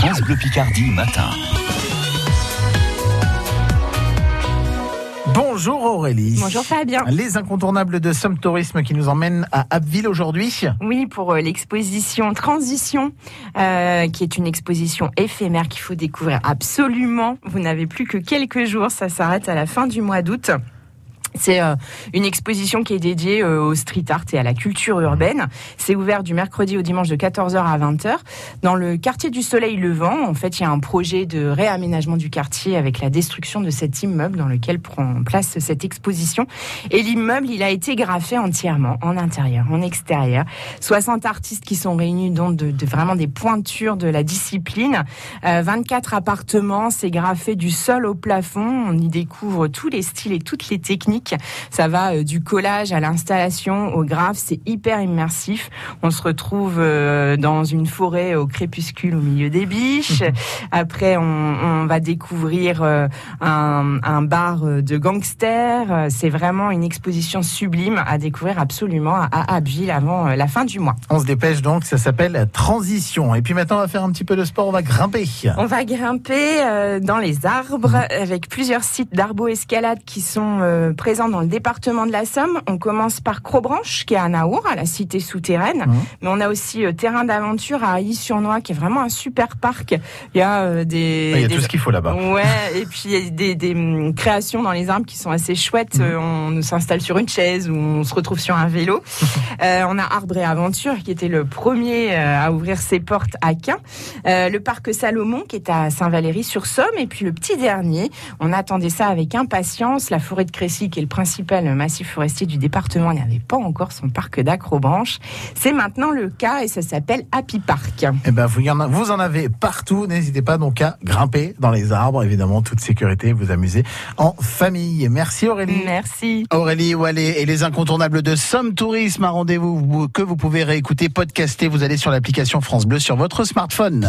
France Bleu Picardie matin. Bonjour Aurélie. Bonjour Fabien. Les incontournables de Somme Tourisme qui nous emmènent à Abbeville aujourd'hui. Oui, pour euh, l'exposition Transition, euh, qui est une exposition éphémère qu'il faut découvrir absolument. Vous n'avez plus que quelques jours, ça s'arrête à la fin du mois d'août. C'est euh, une exposition qui est dédiée euh, au street art et à la culture urbaine. C'est ouvert du mercredi au dimanche de 14h à 20h. Dans le quartier du Soleil Levant, en fait, il y a un projet de réaménagement du quartier avec la destruction de cet immeuble dans lequel prend place cette exposition. Et l'immeuble, il a été graffé entièrement, en intérieur, en extérieur. 60 artistes qui sont réunis, dont de, de vraiment des pointures de la discipline. Euh, 24 appartements, c'est graffé du sol au plafond. On y découvre tous les styles et toutes les techniques ça va euh, du collage à l'installation, au graphe. C'est hyper immersif. On se retrouve euh, dans une forêt au crépuscule au milieu des biches. Après, on, on va découvrir euh, un, un, bar de gangsters. C'est vraiment une exposition sublime à découvrir absolument à Abbeville avant la fin du mois. On se dépêche donc. Ça s'appelle Transition. Et puis maintenant, on va faire un petit peu de sport. On va grimper. On va grimper dans les arbres avec plusieurs sites d'arbo-escalade qui sont présents présent dans le département de la Somme. On commence par Crobranche, qui est à Naour, à la cité souterraine. Mmh. Mais on a aussi euh, Terrain d'aventure à Ailly-sur-Noix, qui est vraiment un super parc. Il y a euh, des... Ah, il y a des, tout ce qu'il faut là-bas. Ouais, et puis il y a des, des hum, créations dans les arbres qui sont assez chouettes. Mmh. on s'installe sur une chaise ou on se retrouve sur un vélo. euh, on a Arbre et Aventure, qui était le premier euh, à ouvrir ses portes à Quin. Euh, le parc Salomon, qui est à Saint-Valery-sur-Somme. Et puis le petit dernier, on attendait ça avec impatience, la forêt de Crécy, qui est le principal massif forestier du département n'avait pas encore son parc d'acrobranche. C'est maintenant le cas et ça s'appelle Happy Park. Eh ben, vous en avez partout. N'hésitez pas donc à grimper dans les arbres. Évidemment, toute sécurité, vous amuser en famille. Merci Aurélie. Merci. Aurélie Wallet et les incontournables de Somme Tourisme. Un rendez-vous que vous pouvez réécouter, podcaster. Vous allez sur l'application France Bleu sur votre smartphone.